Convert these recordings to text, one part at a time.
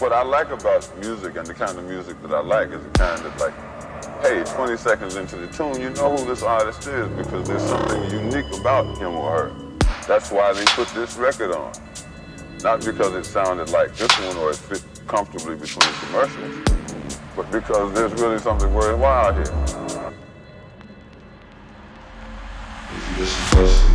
What I like about music and the kind of music that I like is the kind that like, hey, 20 seconds into the tune, you know who this artist is because there's something unique about him or her. That's why they put this record on. Not because it sounded like this one or it fit comfortably between commercials, but because there's really something worthwhile here. If you listen closely,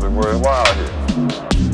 stage show at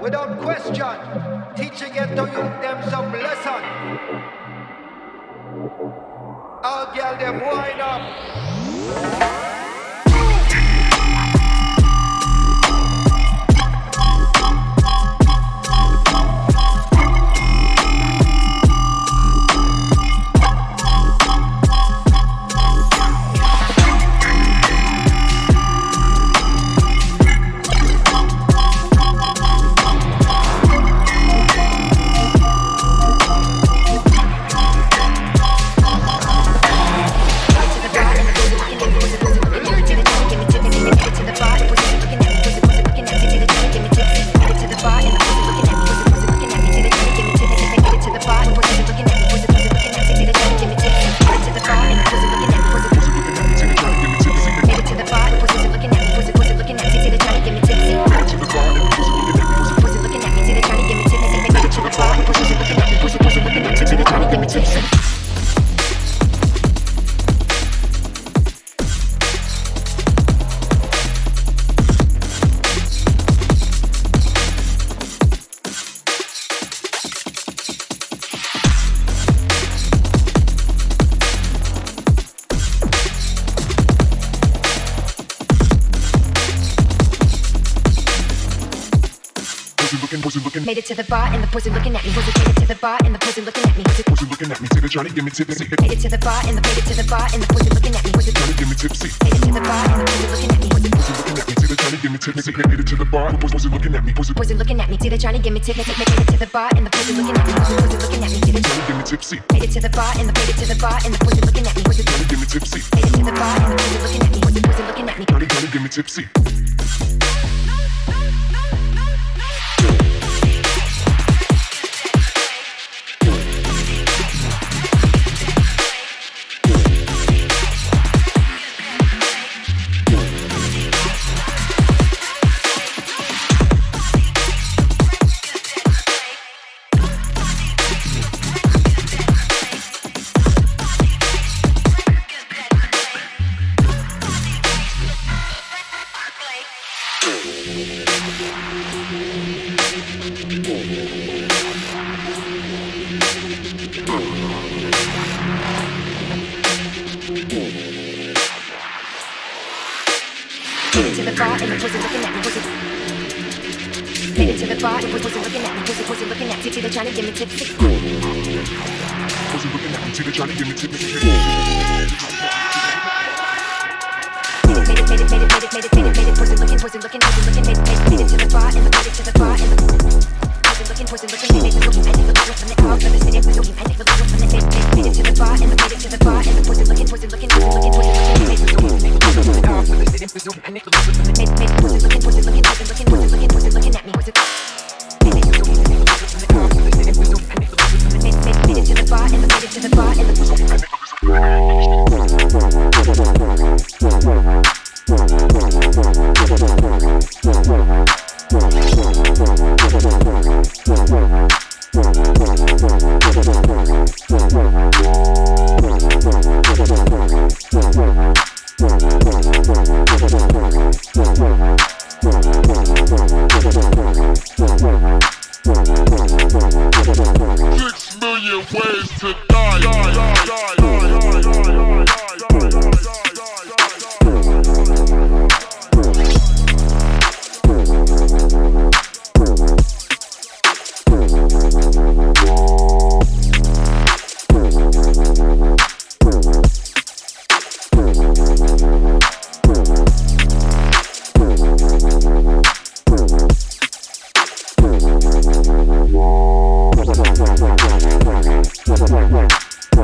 without question, teaching it to you them some lesson. All girl them wind up. Johnny, give me tipsy. Made it to the bar and the it to the bar and the pussy looking at me. It Johnny, give me tipsy. Made it to the bar and the pussy looking at me. Pussy looking at me? See the Johnny, give me tipsy. Made it to the bar, was was it looking at me? Was it looking at me? See the Johnny, give me tipsy. Made it to the bar and the pussy looking at me. It was looking at me? The Johnny, give me tipsy. Made it to the bar and the it to the bar and the pussy looking at me. It Johnny, give me tipsy. It to the bar and the pussy looking at me. It looking at me? Johnny, give me tipsy.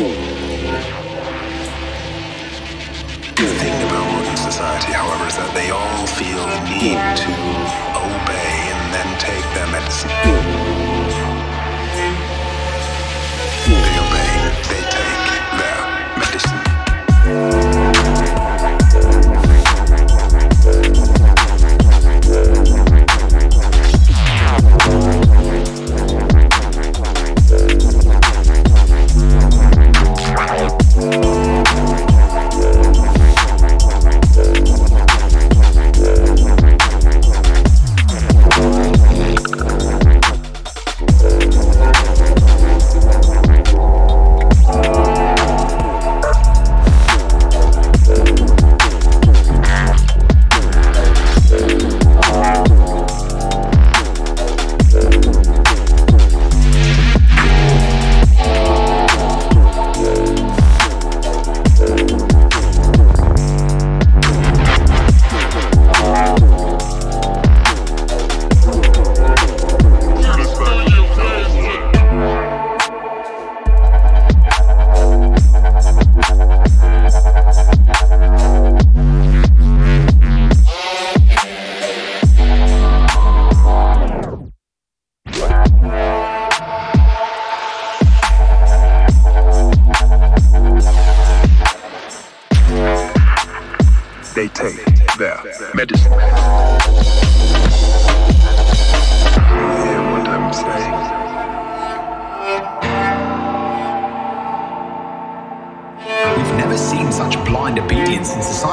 The thing about modern society, however, is that they all feel the need to obey and then take their medicine.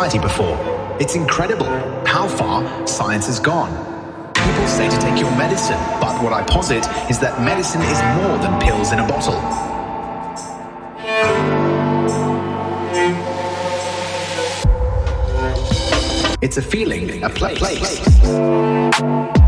society before. It's incredible how far science has gone. People say to take your medicine, but what I posit is that medicine is more than pills in a bottle. It's a feeling, a place. A place.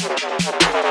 Thank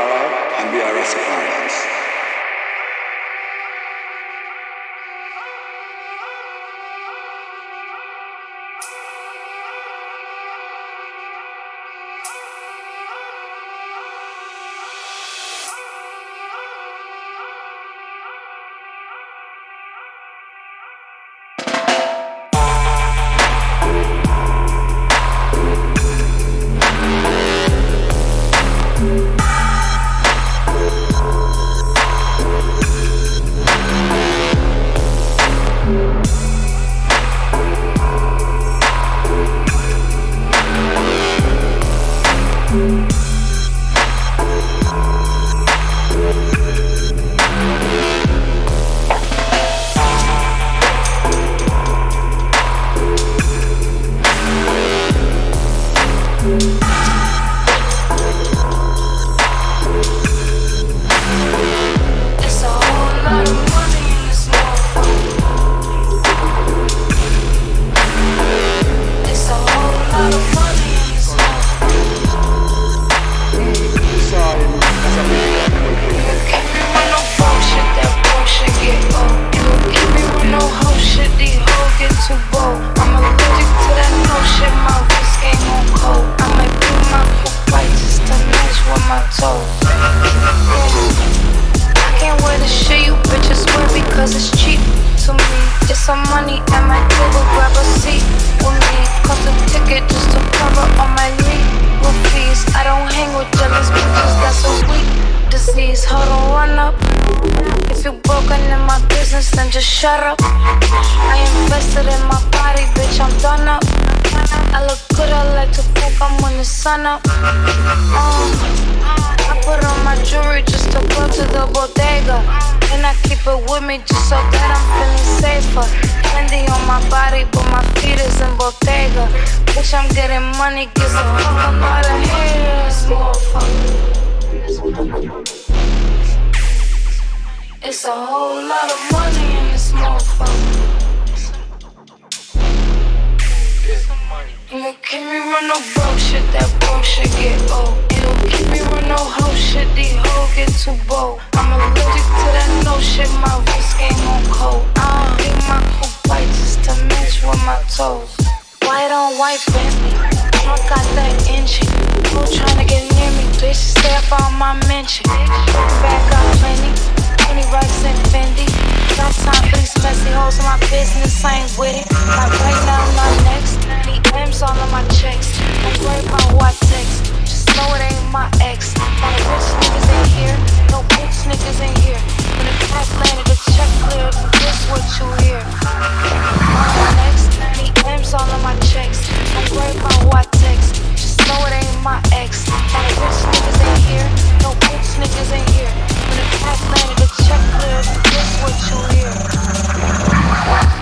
Rastafari and we are Rastafarians. a whole lot of money in this motherfucker. You keep me run no broke shit, that broke shit get old. You keep me run no hoe shit, these hoes get too bold. I'm allergic to that no shit, my wrist game on cold. I don't leave my cool white just to match with my toes. White on white Bentley, I got that engine. Who tryna get near me, bitch? Step on my mention. Back up, plenty. 20 rugs and Fendi. Sometimes these messy hoes in my business I ain't with it. Like right down my next. Need M's all on my checks. I'm worried about who I text. Just know it ain't my ex. All rich niggas in here. No bitch niggas in here. When the pack landed, the check cleared. This what you hear. My next. Need M's all on my checks. I'm worried about who I text. Just no, it ain't my ex. All the rich niggas ain't here. No bitch niggas ain't here. When the cash landed, the check clears. This what you hear.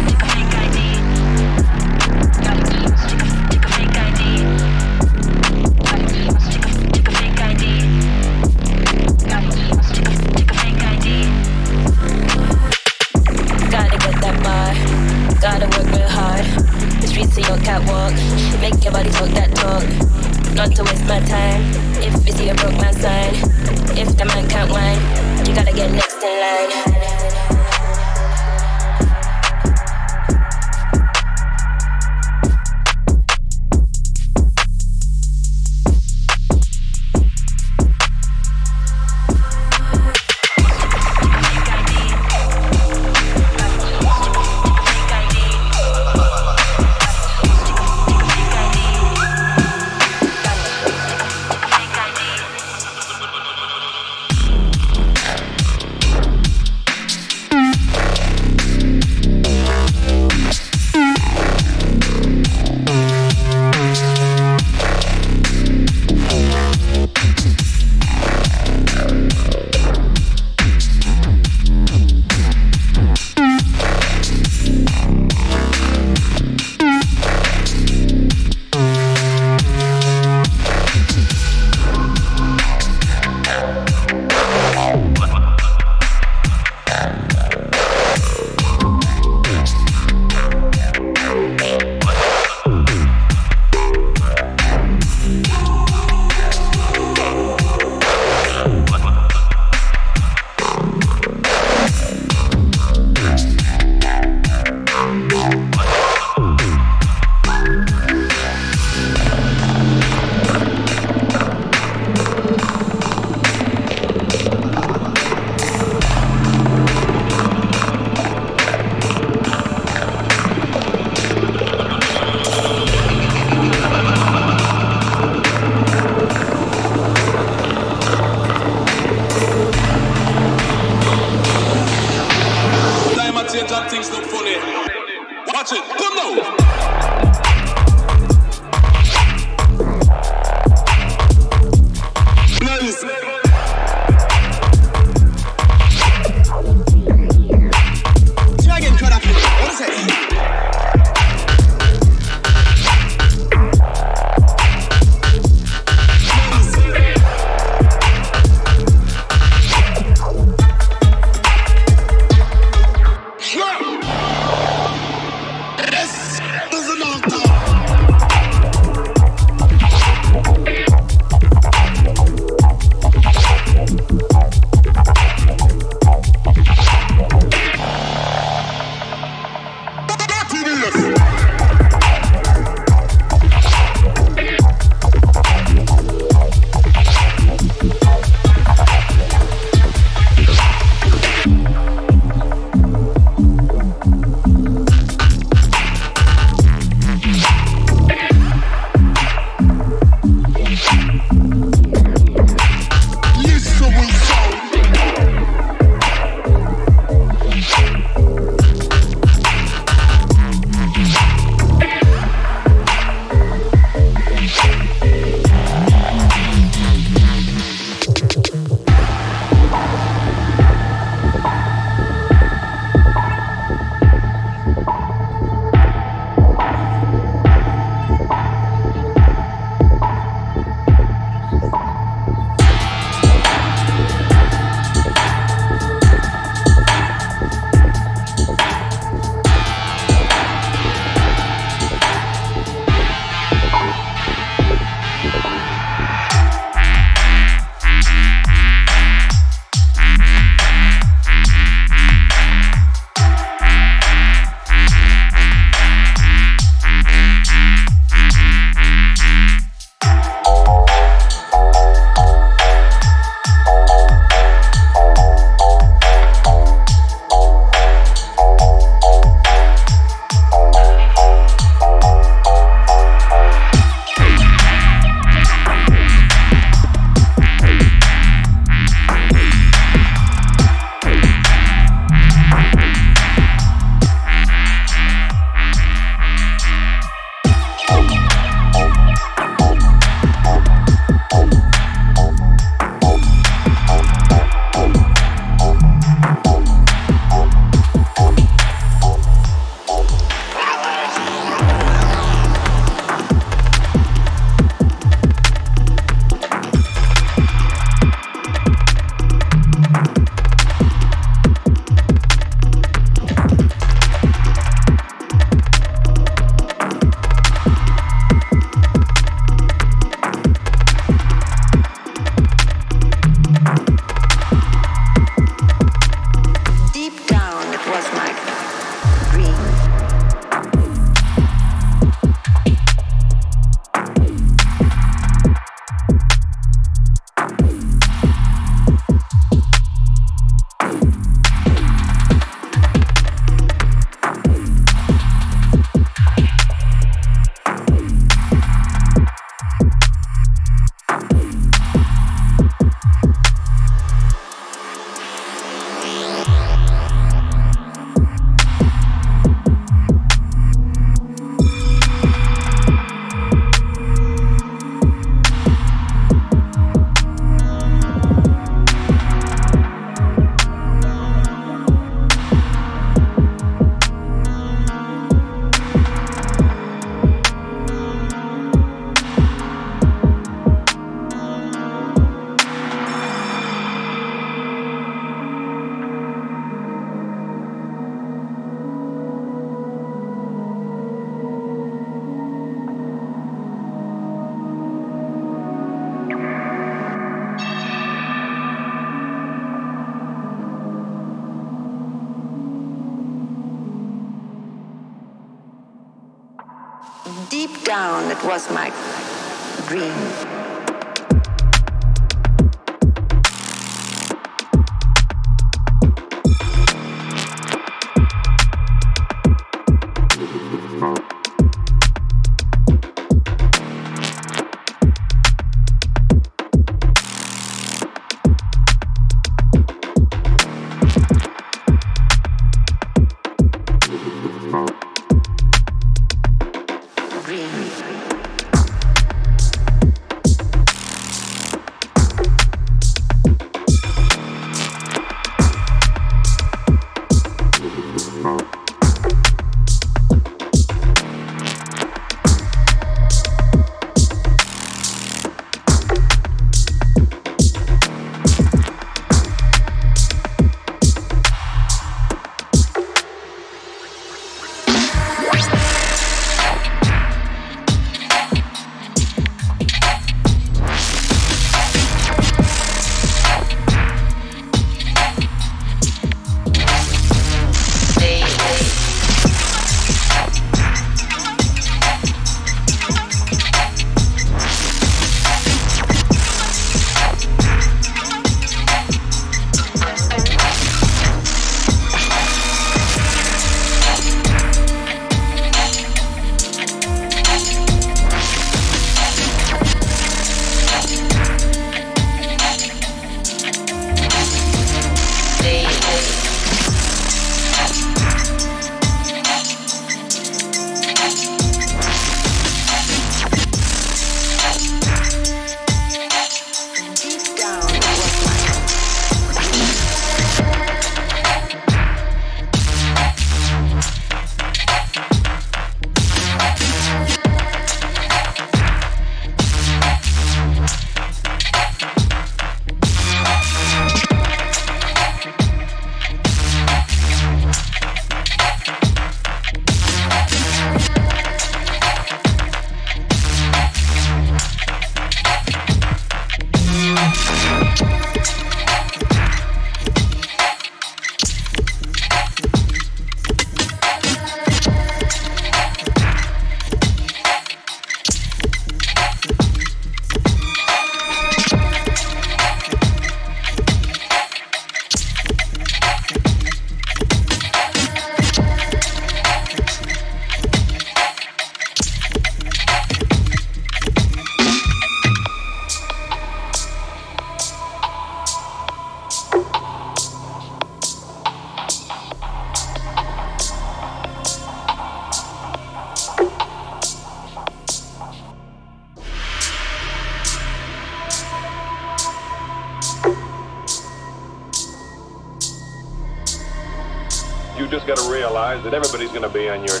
Going to be on your